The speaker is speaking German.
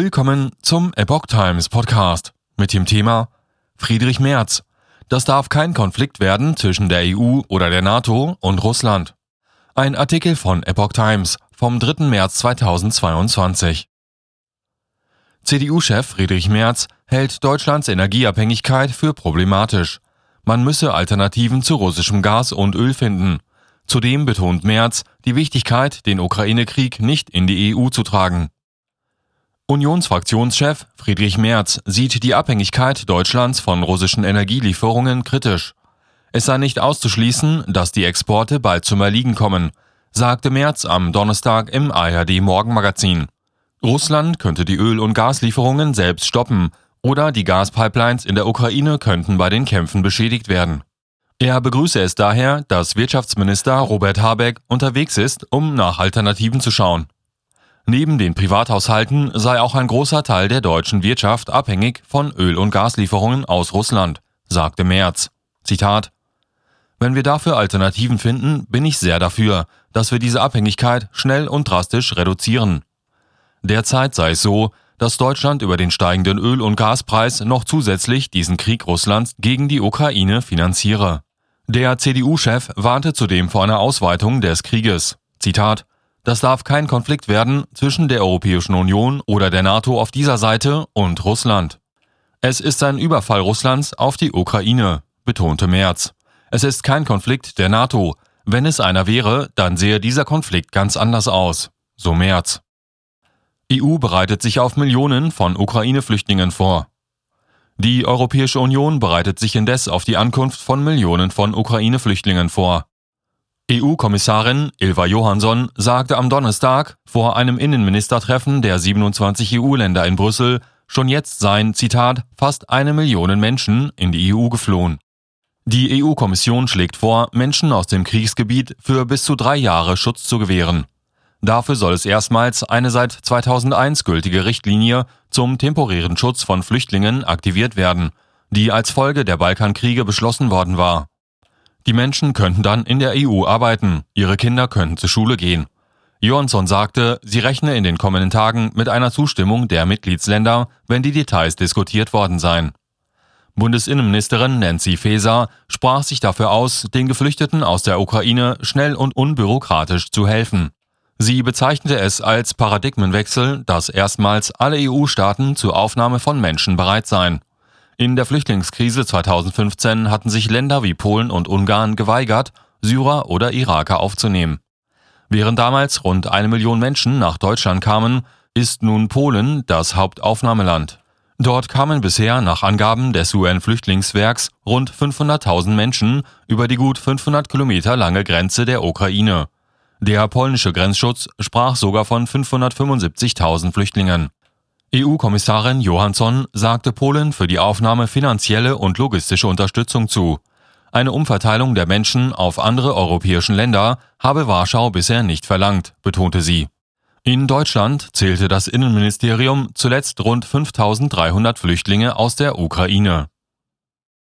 Willkommen zum Epoch Times Podcast mit dem Thema Friedrich Merz. Das darf kein Konflikt werden zwischen der EU oder der NATO und Russland. Ein Artikel von Epoch Times vom 3. März 2022. CDU-Chef Friedrich Merz hält Deutschlands Energieabhängigkeit für problematisch. Man müsse Alternativen zu russischem Gas und Öl finden. Zudem betont Merz die Wichtigkeit, den Ukraine-Krieg nicht in die EU zu tragen. Unionsfraktionschef Friedrich Merz sieht die Abhängigkeit Deutschlands von russischen Energielieferungen kritisch. Es sei nicht auszuschließen, dass die Exporte bald zum Erliegen kommen, sagte Merz am Donnerstag im ARD Morgenmagazin. Russland könnte die Öl- und Gaslieferungen selbst stoppen oder die Gaspipelines in der Ukraine könnten bei den Kämpfen beschädigt werden. Er begrüße es daher, dass Wirtschaftsminister Robert Habeck unterwegs ist, um nach Alternativen zu schauen. Neben den Privathaushalten sei auch ein großer Teil der deutschen Wirtschaft abhängig von Öl- und Gaslieferungen aus Russland, sagte Merz. Zitat Wenn wir dafür Alternativen finden, bin ich sehr dafür, dass wir diese Abhängigkeit schnell und drastisch reduzieren. Derzeit sei es so, dass Deutschland über den steigenden Öl- und Gaspreis noch zusätzlich diesen Krieg Russlands gegen die Ukraine finanziere. Der CDU-Chef warnte zudem vor einer Ausweitung des Krieges. Zitat das darf kein Konflikt werden zwischen der Europäischen Union oder der NATO auf dieser Seite und Russland. Es ist ein Überfall Russlands auf die Ukraine, betonte Merz. Es ist kein Konflikt der NATO. Wenn es einer wäre, dann sähe dieser Konflikt ganz anders aus, so Merz. EU bereitet sich auf Millionen von Ukraine-Flüchtlingen vor. Die Europäische Union bereitet sich indes auf die Ankunft von Millionen von Ukraine-Flüchtlingen vor. EU-Kommissarin Ilva Johansson sagte am Donnerstag vor einem Innenministertreffen der 27 EU-Länder in Brüssel, schon jetzt seien, Zitat, fast eine Million Menschen in die EU geflohen. Die EU-Kommission schlägt vor, Menschen aus dem Kriegsgebiet für bis zu drei Jahre Schutz zu gewähren. Dafür soll es erstmals eine seit 2001 gültige Richtlinie zum temporären Schutz von Flüchtlingen aktiviert werden, die als Folge der Balkankriege beschlossen worden war. Die Menschen könnten dann in der EU arbeiten, ihre Kinder könnten zur Schule gehen. Johansson sagte, sie rechne in den kommenden Tagen mit einer Zustimmung der Mitgliedsländer, wenn die Details diskutiert worden seien. Bundesinnenministerin Nancy Faeser sprach sich dafür aus, den Geflüchteten aus der Ukraine schnell und unbürokratisch zu helfen. Sie bezeichnete es als Paradigmenwechsel, dass erstmals alle EU-Staaten zur Aufnahme von Menschen bereit seien. In der Flüchtlingskrise 2015 hatten sich Länder wie Polen und Ungarn geweigert, Syrer oder Iraker aufzunehmen. Während damals rund eine Million Menschen nach Deutschland kamen, ist nun Polen das Hauptaufnahmeland. Dort kamen bisher nach Angaben des UN-Flüchtlingswerks rund 500.000 Menschen über die gut 500 Kilometer lange Grenze der Ukraine. Der polnische Grenzschutz sprach sogar von 575.000 Flüchtlingen. EU-Kommissarin Johansson sagte Polen für die Aufnahme finanzielle und logistische Unterstützung zu. Eine Umverteilung der Menschen auf andere europäischen Länder habe Warschau bisher nicht verlangt, betonte sie. In Deutschland zählte das Innenministerium zuletzt rund 5300 Flüchtlinge aus der Ukraine.